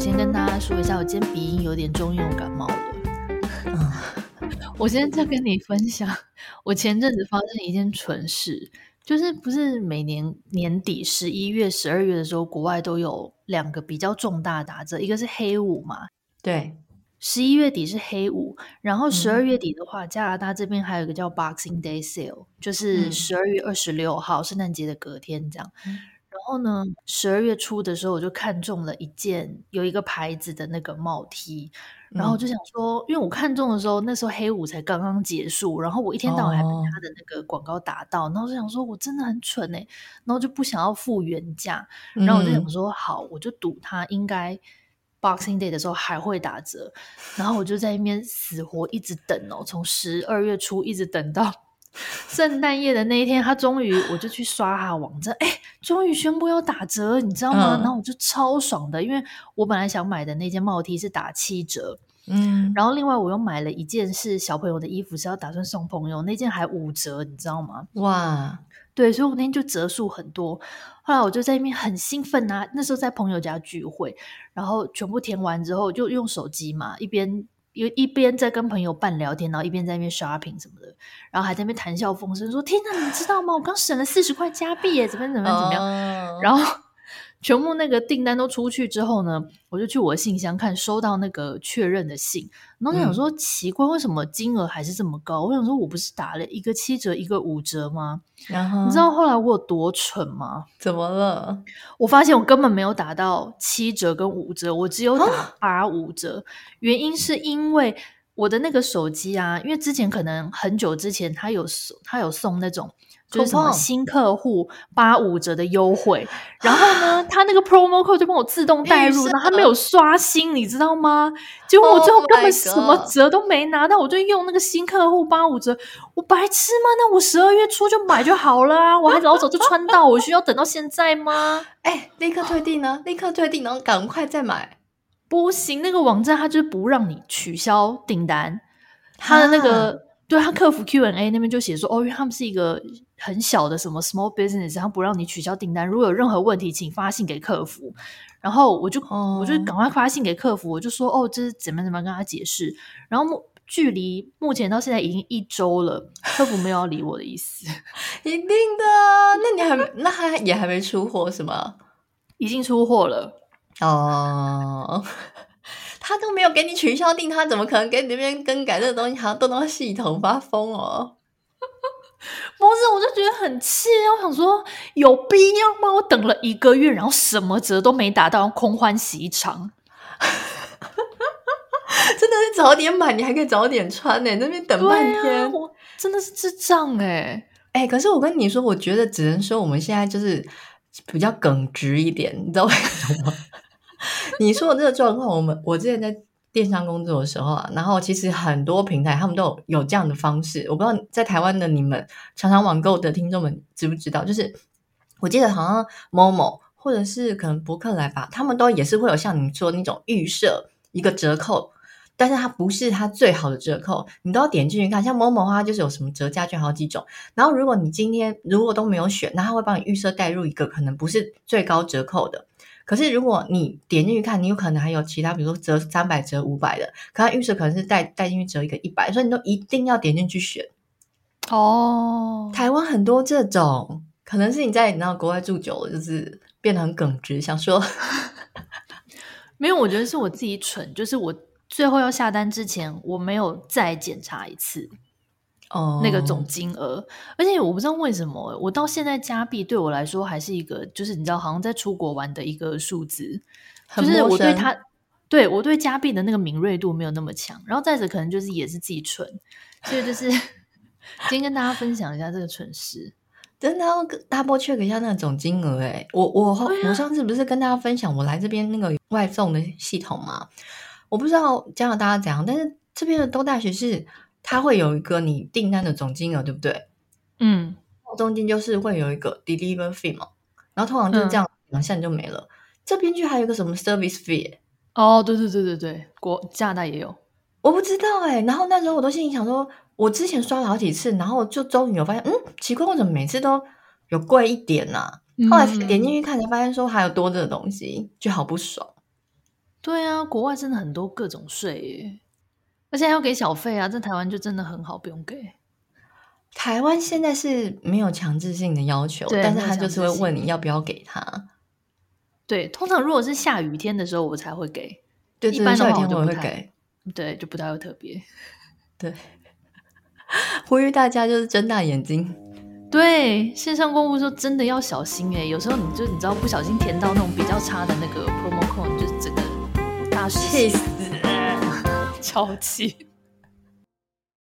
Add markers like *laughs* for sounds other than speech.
先跟大家说一下，我今天鼻音有点重，因为我感冒了。嗯，我现在在跟你分享，我前阵子发生一件蠢事，就是不是每年年底十一月、十二月的时候，国外都有两个比较重大打折，一个是黑五嘛，对，十一月底是黑五，然后十二月底的话，嗯、加拿大这边还有一个叫 Boxing Day Sale，就是十二月二十六号，圣诞节的隔天这样。嗯然后呢，十二月初的时候，我就看中了一件有一个牌子的那个帽 T，然后我就想说，因为我看中的时候，那时候黑五才刚刚结束，然后我一天到晚还被他的那个广告打到，然后我就想说，我真的很蠢哎，然后就不想要付原价，然后我就想说，好，我就赌他应该 Boxing Day 的时候还会打折，然后我就在那边死活一直等哦，从十二月初一直等到。圣诞夜的那一天，他终于，我就去刷他网站，哎，终于宣布要打折，你知道吗？嗯、然后我就超爽的，因为我本来想买的那件帽 T 是打七折，嗯，然后另外我又买了一件是小朋友的衣服，是要打算送朋友，那件还五折，你知道吗？哇，对，所以我那天就折数很多。后来我就在那边很兴奋啊，那时候在朋友家聚会，然后全部填完之后，就用手机嘛，一边。一一边在跟朋友半聊天，然后一边在那边 shopping 什么的，然后还在那边谈笑风生，说：“天哪，你知道吗？我刚省了四十块加币耶，怎么怎么怎么样？” oh. 然后。全部那个订单都出去之后呢，我就去我的信箱看，收到那个确认的信。然后我想说，奇怪，为什么金额还是这么高？我想说，我不是打了一个七折，一个五折吗？然后你知道后来我有多蠢吗？怎么了？我发现我根本没有打到七折跟五折，我只有打八五折。原因是因为我的那个手机啊，因为之前可能很久之前他有送，他有送那种。就是什么新客户八五折的优惠，然后呢，他那个 promo code 就帮我自动带入，然后他没有刷新，你知道吗？结果我最后根本什么折都没拿到，我就用那个新客户八五折，我白痴吗？那我十二月初就买就好了啊，我还老早就穿到，我需要等到现在吗？*laughs* 哎，立刻退订呢？立刻退订，然后赶快再买。不行，那个网站它就是不让你取消订单，它的那个。对，他客服 Q&A 那边就写说，哦，因为他们是一个很小的什么 small business，他不让你取消订单。如果有任何问题，请发信给客服。然后我就、哦、我就赶快发信给客服，我就说，哦，这是怎么怎么跟他解释。然后目距离目前到现在已经一周了，客服没有要理我的意思。*laughs* 一定的，那你还 *laughs* 那他也还没出货是吗？已经出货了哦。他都没有给你取消订，他怎么可能给你那边更改这个东西？好像动到系统发疯哦！*laughs* 不是，我就觉得很气，我想说有必要吗？我等了一个月，然后什么折都没达到，空欢喜一场。*laughs* 真的是早点买，你还可以早点穿呢。那边等半天，啊、我真的是智障哎哎！可是我跟你说，我觉得只能说我们现在就是比较耿直一点，你知道为什么吗？*laughs* 你说的这个状况，我们我之前在电商工作的时候啊，然后其实很多平台他们都有有这样的方式，我不知道在台湾的你们常常网购的听众们知不知道？就是我记得好像 Momo 或者是可能博客来吧，他们都也是会有像你说那种预设一个折扣，但是它不是它最好的折扣，你都要点进去看。像 Momo 的话，就是有什么折价券好几种，然后如果你今天如果都没有选，那他会帮你预设带入一个可能不是最高折扣的。可是如果你点进去看，你有可能还有其他，比如说折三百、折五百的，可它预设可能是带带进去折一个一百，所以你都一定要点进去选。哦，台湾很多这种，可能是你在你知道国外住久了，就是变得很耿直，想说 *laughs* 没有，我觉得是我自己蠢，就是我最后要下单之前，我没有再检查一次。哦，那个总金额，而且我不知道为什么，我到现在加币对我来说还是一个，就是你知道，好像在出国玩的一个数字，就是我对它，对我对加币的那个敏锐度没有那么强。然后再者，可能就是也是自己蠢，所以就是 *laughs* 今天跟大家分享一下这个蠢事，真的要 double check 一下那个总金额。哎，我我、啊、我上次不是跟大家分享我来这边那个外送的系统吗？我不知道加拿大怎样，但是这边的都大学是。它会有一个你订单的总金额，对不对？嗯，中间就是会有一个 deliver fee 嘛，然后通常就是这样，两下你就没了。嗯、这边就还有一个什么 service fee？哦，对对对对对，国加拿大也有，我不知道哎。然后那时候我都心里想说，我之前刷了好几次，然后就终于有发现，嗯，奇怪，为什么每次都有贵一点呢、啊？后来点进去看才发现说还有多这个东西，就好不爽。对啊，国外真的很多各种税耶，而且还要给小费啊，在台湾就真的很好，不用给。台湾现在是没有强制性的要求，但是他就是会问你要不要给他。对，通常如果是下雨天的时候，我才会给。对，一般的话我就不会给。对，就不太会特别。对，*laughs* 呼吁大家就是睁大眼睛。对，线上购物说真的要小心哎，有时候你就你知道不小心填到那种比较差的那个 promo code，就是整个大气死，*laughs* 超气。